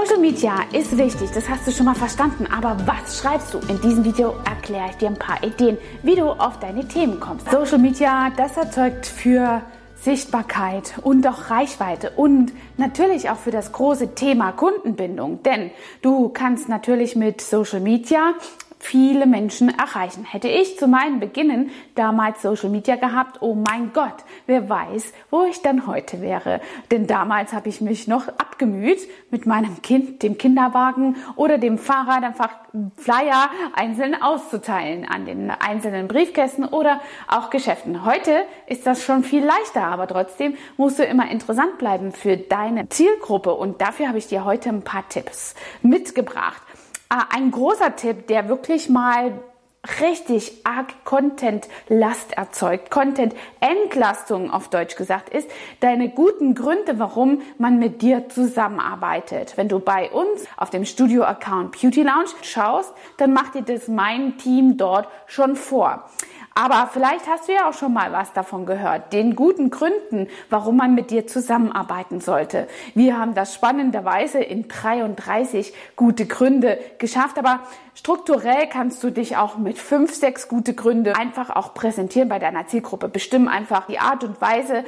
Social Media ist wichtig, das hast du schon mal verstanden. Aber was schreibst du? In diesem Video erkläre ich dir ein paar Ideen, wie du auf deine Themen kommst. Social Media, das erzeugt für Sichtbarkeit und auch Reichweite und natürlich auch für das große Thema Kundenbindung. Denn du kannst natürlich mit Social Media viele Menschen erreichen. Hätte ich zu meinen Beginnen damals Social Media gehabt, oh mein Gott, wer weiß, wo ich dann heute wäre. Denn damals habe ich mich noch abgemüht, mit meinem Kind, dem Kinderwagen oder dem Fahrrad einfach Flyer einzeln auszuteilen an den einzelnen Briefkästen oder auch Geschäften. Heute ist das schon viel leichter, aber trotzdem musst du immer interessant bleiben für deine Zielgruppe und dafür habe ich dir heute ein paar Tipps mitgebracht. Ah, ein großer Tipp, der wirklich mal richtig arg Content-Last erzeugt, Content-Entlastung auf Deutsch gesagt, ist deine guten Gründe, warum man mit dir zusammenarbeitet. Wenn du bei uns auf dem Studio-Account Beauty Lounge schaust, dann macht dir das mein Team dort schon vor. Aber vielleicht hast du ja auch schon mal was davon gehört, den guten Gründen, warum man mit dir zusammenarbeiten sollte. Wir haben das spannenderweise in 33 gute Gründe geschafft, aber strukturell kannst du dich auch mit fünf, sechs gute Gründe einfach auch präsentieren bei deiner Zielgruppe. Bestimm einfach die Art und Weise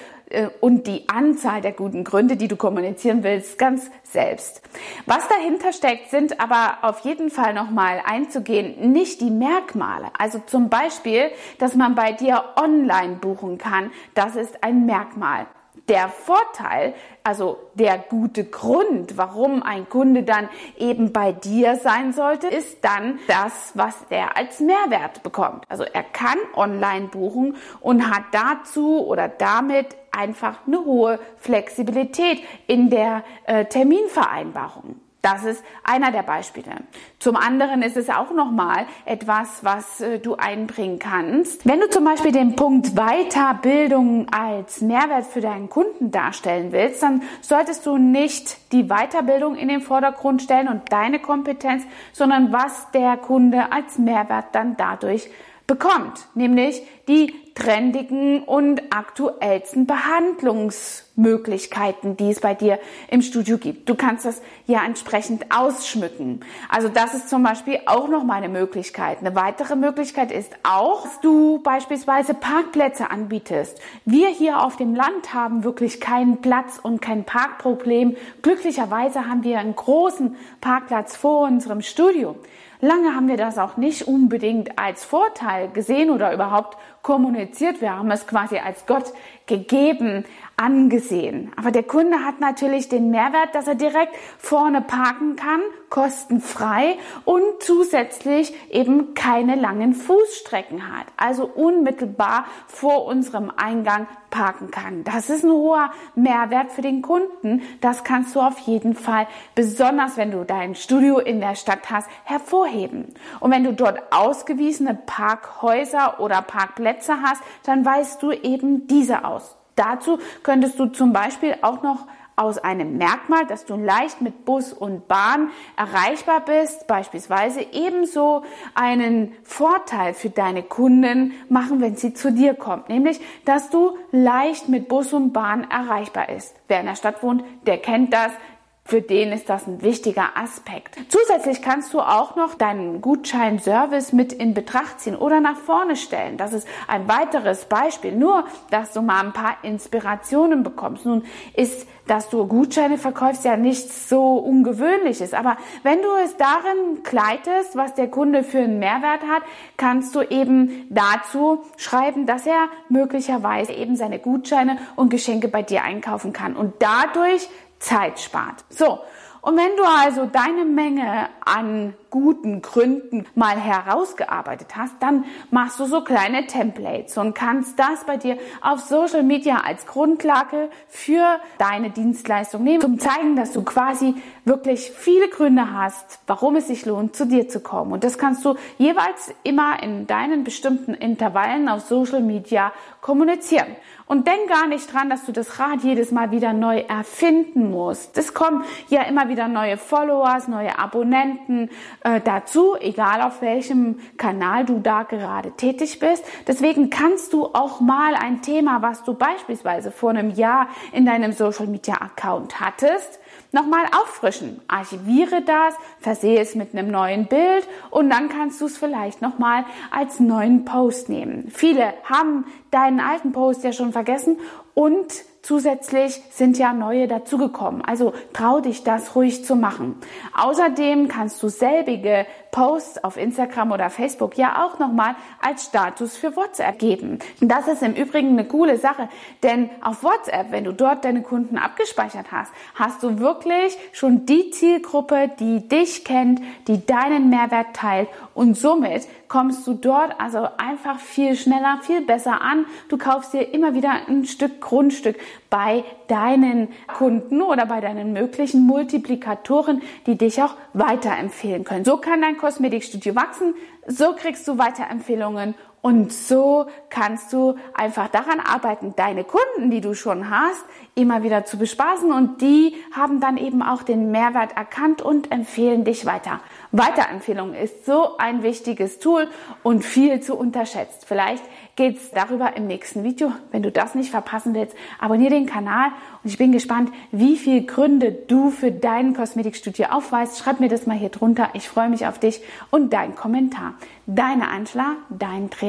und die Anzahl der guten Gründe, die du kommunizieren willst, ganz selbst. Was dahinter steckt, sind aber auf jeden Fall nochmal einzugehen, nicht die Merkmale. Also zum Beispiel, dass man bei dir online buchen kann, das ist ein Merkmal. Der Vorteil, also der gute Grund, warum ein Kunde dann eben bei dir sein sollte, ist dann das, was er als Mehrwert bekommt. Also er kann online buchen und hat dazu oder damit einfach eine hohe Flexibilität in der äh, Terminvereinbarung. Das ist einer der Beispiele. Zum anderen ist es auch nochmal etwas, was äh, du einbringen kannst. Wenn du zum Beispiel den Punkt Weiterbildung als Mehrwert für deinen Kunden darstellen willst, dann solltest du nicht die Weiterbildung in den Vordergrund stellen und deine Kompetenz, sondern was der Kunde als Mehrwert dann dadurch bekommt, nämlich die trendigen und aktuellsten Behandlungsmöglichkeiten, die es bei dir im Studio gibt. Du kannst das ja entsprechend ausschmücken. Also das ist zum Beispiel auch noch mal eine Möglichkeit. Eine weitere Möglichkeit ist auch, dass du beispielsweise Parkplätze anbietest. Wir hier auf dem Land haben wirklich keinen Platz und kein Parkproblem. Glücklicherweise haben wir einen großen Parkplatz vor unserem Studio. Lange haben wir das auch nicht unbedingt als Vorteil gesehen oder überhaupt kommuniziert. Wir haben es quasi als Gott gegeben angesehen. Aber der Kunde hat natürlich den Mehrwert, dass er direkt vorne parken kann, kostenfrei und zusätzlich eben keine langen Fußstrecken hat. Also unmittelbar vor unserem Eingang parken kann. Das ist ein hoher Mehrwert für den Kunden. Das kannst du auf jeden Fall, besonders wenn du dein Studio in der Stadt hast, hervorheben. Und wenn du dort ausgewiesene Parkhäuser oder Parkplätze hast, dann weißt du eben diese aus. Dazu könntest du zum Beispiel auch noch aus einem Merkmal, dass du leicht mit Bus und Bahn erreichbar bist, beispielsweise ebenso einen Vorteil für deine Kunden machen, wenn sie zu dir kommt, nämlich, dass du leicht mit Bus und Bahn erreichbar ist. Wer in der Stadt wohnt, der kennt das, für den ist das ein wichtiger Aspekt. Zusätzlich kannst du auch noch deinen Gutschein-Service mit in Betracht ziehen oder nach vorne stellen. Das ist ein weiteres Beispiel. Nur, dass du mal ein paar Inspirationen bekommst. Nun ist, dass du Gutscheine verkaufst, ja nichts so ungewöhnliches. Aber wenn du es darin kleidest, was der Kunde für einen Mehrwert hat, kannst du eben dazu schreiben, dass er möglicherweise eben seine Gutscheine und Geschenke bei dir einkaufen kann und dadurch Zeit spart. So, und wenn du also deine Menge an guten Gründen mal herausgearbeitet hast, dann machst du so kleine Templates und kannst das bei dir auf Social Media als Grundlage für deine Dienstleistung nehmen, zum zeigen, dass du quasi wirklich viele Gründe hast, warum es sich lohnt, zu dir zu kommen. Und das kannst du jeweils immer in deinen bestimmten Intervallen auf Social Media kommunizieren. Und denk gar nicht dran, dass du das Rad jedes Mal wieder neu erfinden musst. Es kommen ja immer wieder neue Followers, neue Abonnenten äh, dazu, egal auf welchem Kanal du da gerade tätig bist. Deswegen kannst du auch mal ein Thema, was du beispielsweise vor einem Jahr in deinem Social Media Account hattest, nochmal auffrischen. Archiviere das, versehe es mit einem neuen Bild und dann kannst du es vielleicht nochmal als neuen Post nehmen. Viele haben deinen alten Post ja schon vergessen und Zusätzlich sind ja neue dazugekommen. Also trau dich das ruhig zu machen. Außerdem kannst du selbige Posts auf Instagram oder Facebook ja auch nochmal als Status für WhatsApp geben. Das ist im Übrigen eine coole Sache, denn auf WhatsApp, wenn du dort deine Kunden abgespeichert hast, hast du wirklich schon die Zielgruppe, die dich kennt, die deinen Mehrwert teilt und somit kommst du dort also einfach viel schneller, viel besser an. Du kaufst dir immer wieder ein Stück Grundstück bei deinen Kunden oder bei deinen möglichen Multiplikatoren, die dich auch weiterempfehlen können. So kann dein Kosmetikstudio wachsen, so kriegst du Weiterempfehlungen und so kannst du einfach daran arbeiten, deine Kunden, die du schon hast, immer wieder zu bespaßen und die haben dann eben auch den Mehrwert erkannt und empfehlen dich weiter. Weiterempfehlung ist so ein wichtiges Tool und viel zu unterschätzt. Vielleicht geht's darüber im nächsten Video. Wenn du das nicht verpassen willst, abonniere den Kanal und ich bin gespannt, wie viele Gründe du für dein Kosmetikstudio aufweist. Schreib mir das mal hier drunter. Ich freue mich auf dich und deinen Kommentar. Deine Angela, dein